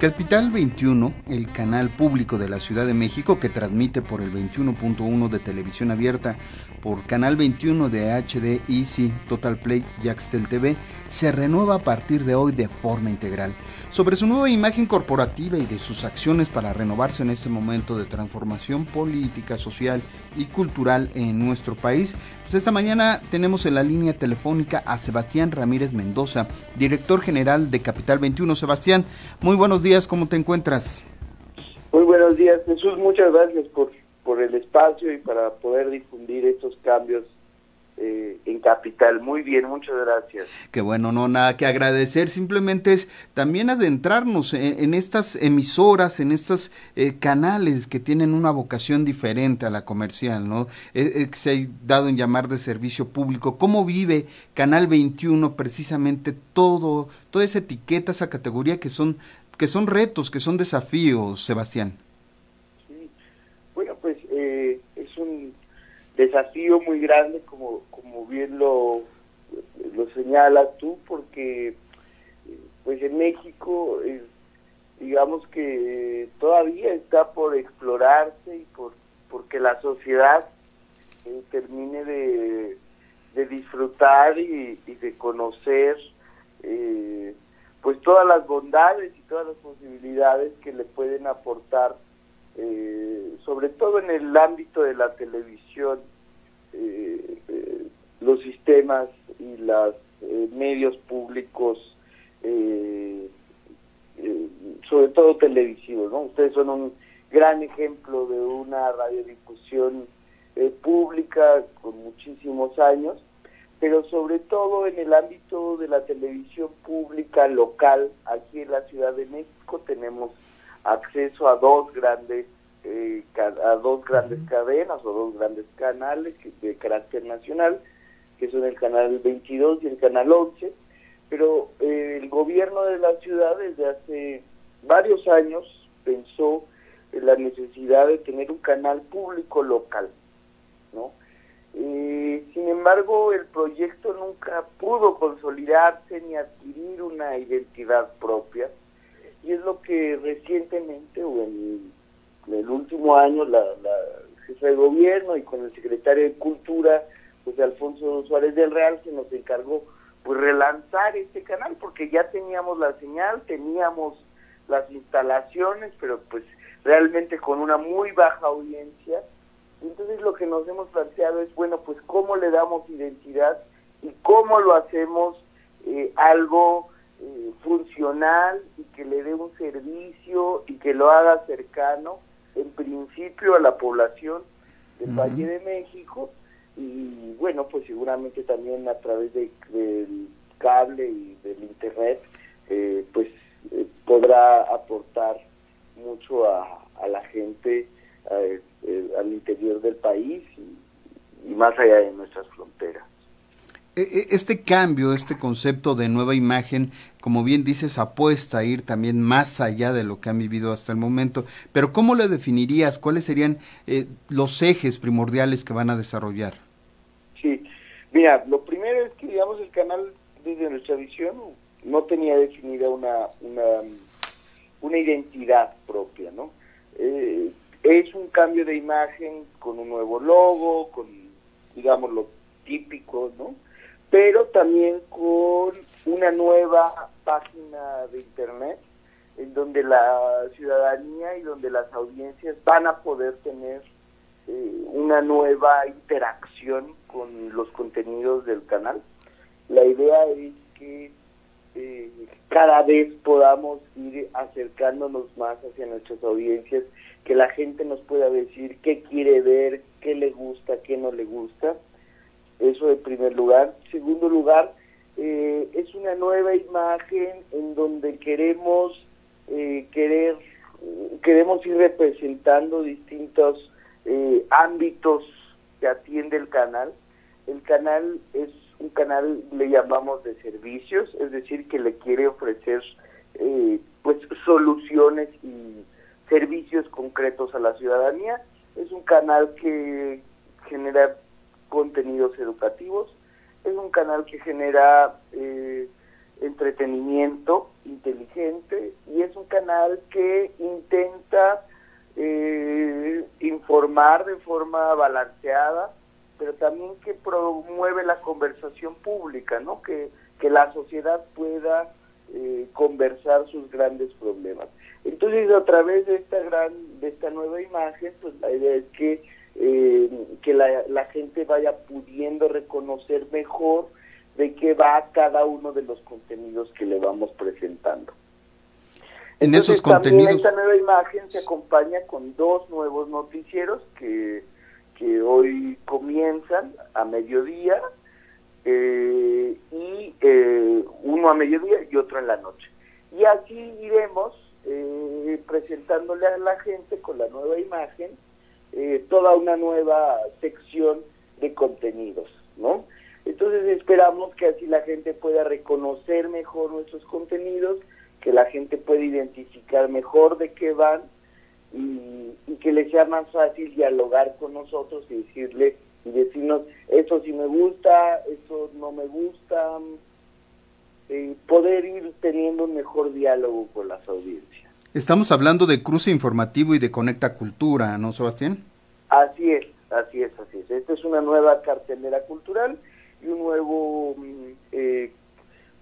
Capital 21, el canal público de la Ciudad de México que transmite por el 21.1 de televisión abierta, por Canal 21 de HD Easy, Total Play y TV, se renueva a partir de hoy de forma integral. Sobre su nueva imagen corporativa y de sus acciones para renovarse en este momento de transformación política, social y cultural en nuestro país, pues esta mañana tenemos en la línea telefónica a Sebastián Ramírez Mendoza, director general de Capital 21. Sebastián, muy buenos días, ¿cómo te encuentras? Muy buenos días, Jesús, muchas gracias por, por el espacio y para poder difundir estos cambios eh, en Capital. Muy bien, muchas gracias. Qué bueno, no, nada que agradecer, simplemente es también adentrarnos en, estas emisoras, en estos eh, canales que tienen una vocación diferente a la comercial, ¿no? Eh, se ha dado en llamar de servicio público. ¿Cómo vive Canal 21 precisamente todo, toda esa etiqueta, esa categoría que son, que son retos, que son desafíos, Sebastián? Sí, bueno, pues es un desafío muy grande, como, como bien lo, lo señalas tú, porque pues en México digamos que todavía está por explorarse y por porque la sociedad eh, termine de, de disfrutar y, de conocer eh, pues todas las bondades y todas las posibilidades que le pueden aportar sobre todo en el ámbito de la televisión eh, eh, los sistemas y los eh, medios públicos, sobre todo televisivos. ¿no? Ustedes son un gran ejemplo de una radiodifusión pública con muchísimos años, pero sobre todo en el ámbito de la televisión pública local, aquí en la Ciudad de México tenemos acceso a dos grandes eh, a dos grandes cadenas o dos grandes canales de carácter nacional, que son el canal 22 y el canal 11, pero eh, el gobierno de la ciudad desde hace varios años pensó en la necesidad de tener un canal público local, ¿no? Eh, sin embargo, el proyecto nunca pudo consolidarse ni adquirir una identidad propia, y es lo que recientemente, o en en el último año la, la jefa de gobierno y con el secretario de Cultura, José Alfonso Suárez del Real, se nos encargó pues relanzar este canal porque ya teníamos la señal, teníamos las instalaciones, pero pues realmente con una muy baja audiencia. Entonces lo que nos hemos planteado es, bueno, pues cómo le damos identidad y cómo lo hacemos eh, algo eh, funcional y que le dé un servicio y que lo haga cercano en principio a la población del Valle de México y bueno, pues seguramente también a través de, del cable y del internet, eh, pues eh, podrá aportar mucho a, a la gente eh, al interior del país y más allá de nuestras fronteras. E, e, este cambio, este concepto de nueva imagen, como bien dices, apuesta a ir también más allá de lo que han vivido hasta el momento. Pero ¿cómo le definirías? ¿Cuáles serían eh, los ejes primordiales que van a desarrollar? Sí, mira, lo primero es que, digamos, el canal, desde nuestra visión, no tenía definida una, una, una identidad propia, ¿no? Eh, es un cambio de imagen con un nuevo logo, con, digamos, lo típico, ¿no? Pero también con una nueva página de internet en donde la ciudadanía y donde las audiencias van a poder tener eh, una nueva interacción con los contenidos del canal. La idea es que eh, cada vez podamos ir acercándonos más hacia nuestras audiencias, que la gente nos pueda decir qué quiere ver, qué le gusta, qué no le gusta eso en primer lugar. Segundo lugar, eh, es una nueva imagen en donde queremos eh, querer queremos ir representando distintos eh, ámbitos que atiende el canal. El canal es un canal le llamamos de servicios, es decir, que le quiere ofrecer eh, pues soluciones y servicios concretos a la ciudadanía. Es un canal que genera contenidos educativos, es un canal que genera eh, entretenimiento inteligente y es un canal que intenta eh, informar de forma balanceada, pero también que promueve la conversación pública, ¿no? Que, que la sociedad pueda eh, conversar sus grandes problemas. Entonces, a través de esta gran, de esta nueva imagen, pues la idea es que eh, que la, la gente vaya pudiendo reconocer mejor de qué va cada uno de los contenidos que le vamos presentando. En esos contenidos. esta nueva imagen se acompaña con dos nuevos noticieros que, que hoy comienzan a mediodía eh, y eh, uno a mediodía y otro en la noche. Y así iremos eh, presentándole a la gente con la nueva imagen toda una nueva sección de contenidos, ¿no? Entonces esperamos que así la gente pueda reconocer mejor nuestros contenidos, que la gente pueda identificar mejor de qué van y, que les sea más fácil dialogar con nosotros y decirle y decirnos eso sí me gusta, eso no me gusta, eh, poder ir teniendo un mejor diálogo con las audiencias. Estamos hablando de cruce informativo y de Conecta Cultura, ¿no, Sebastián? Así es, así es, así es. Esta es una nueva cartelera cultural y un nuevo mm, eh,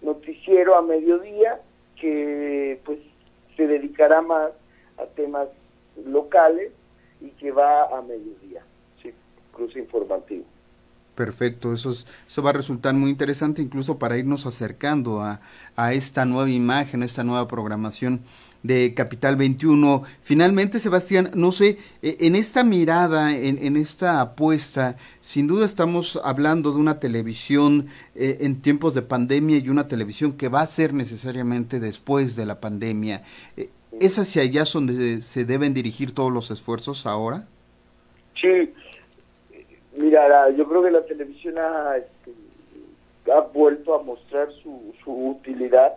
noticiero a mediodía que pues se dedicará más a temas locales y que va a mediodía, sí, cruce informativo. Perfecto, eso, es, eso va a resultar muy interesante incluso para irnos acercando a, a esta nueva imagen, a esta nueva programación de Capital 21. Finalmente, Sebastián, no sé, e, en esta mirada, en, esta apuesta, sin duda estamos hablando de una televisión eh, en tiempos de pandemia y una televisión que va a ser necesariamente después de la pandemia. Eh, ¿Es hacia allá donde se deben dirigir todos los esfuerzos ahora? Sí, mira, yo creo que la televisión ha, este, ha vuelto a mostrar su, su utilidad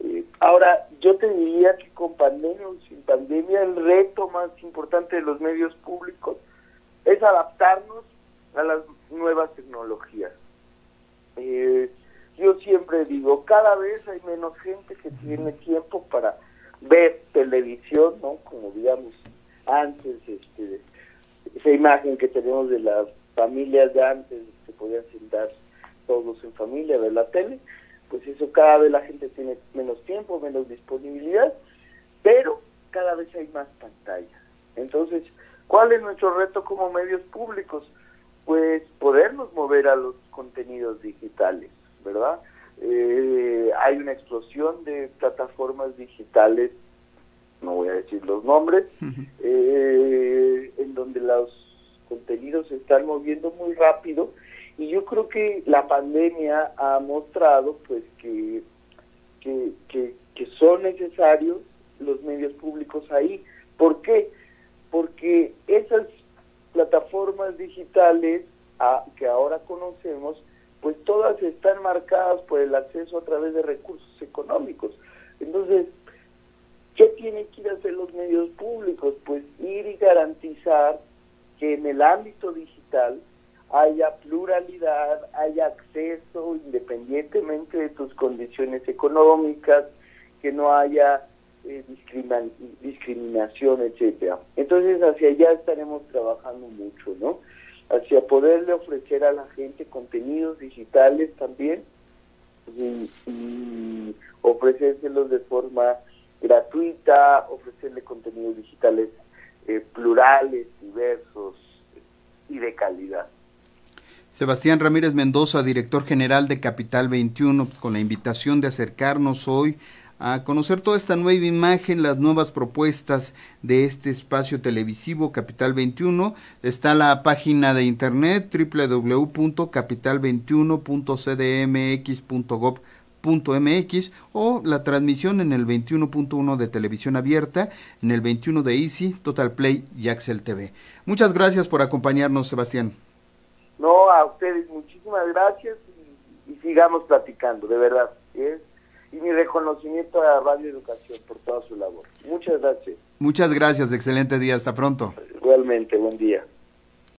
eh, ahora, yo te diría que con pandemia o sin pandemia, el reto más importante de los medios públicos es adaptarnos a las nuevas tecnologías. Eh, yo siempre digo, cada vez hay menos gente que tiene tiempo para ver televisión, ¿no? Como digamos antes, este, esa imagen que tenemos de las familias de antes, que podían sentar todos en familia a ver la tele pues eso cada vez la gente tiene menos tiempo, menos disponibilidad, pero cada vez hay más pantallas. Entonces, ¿cuál es nuestro reto como medios públicos? Pues podernos mover a los contenidos digitales, ¿verdad? Eh, hay una explosión de plataformas digitales, no voy a decir los nombres, eh, en donde los contenidos se están moviendo muy rápido y yo creo que la pandemia ha mostrado pues que, que, que, son necesarios los medios públicos ahí. ¿Por qué? Porque esas plataformas digitales que ahora conocemos, pues todas están marcadas por el acceso a través de recursos económicos. Entonces, ¿qué tienen que ir a hacer los medios públicos? Pues ir y garantizar que en el ámbito digital haya pluralidad, haya acceso independientemente de tus condiciones económicas, que no haya eh, discriminación, etcétera. Entonces hacia allá estaremos trabajando mucho, ¿no? Hacia poderle ofrecer a la gente contenidos digitales también y, ofrecérselos de forma gratuita, ofrecerle contenidos digitales eh, plurales, diversos y de calidad. Sebastián Ramírez Mendoza, director general de Capital 21, con la invitación de acercarnos hoy a conocer toda esta nueva imagen, las nuevas propuestas de este espacio televisivo Capital 21. Está la página de internet www.capital21.cdmx.gov.mx o la transmisión en el 21.1 de televisión abierta, en el 21 de Easy, Total Play y Axel TV. Muchas gracias por acompañarnos, Sebastián. No, a ustedes muchísimas gracias y sigamos platicando, de verdad. ¿eh? Y mi reconocimiento a Radio Educación por toda su labor. Muchas gracias. Muchas gracias, excelente día, hasta pronto. Igualmente, buen día.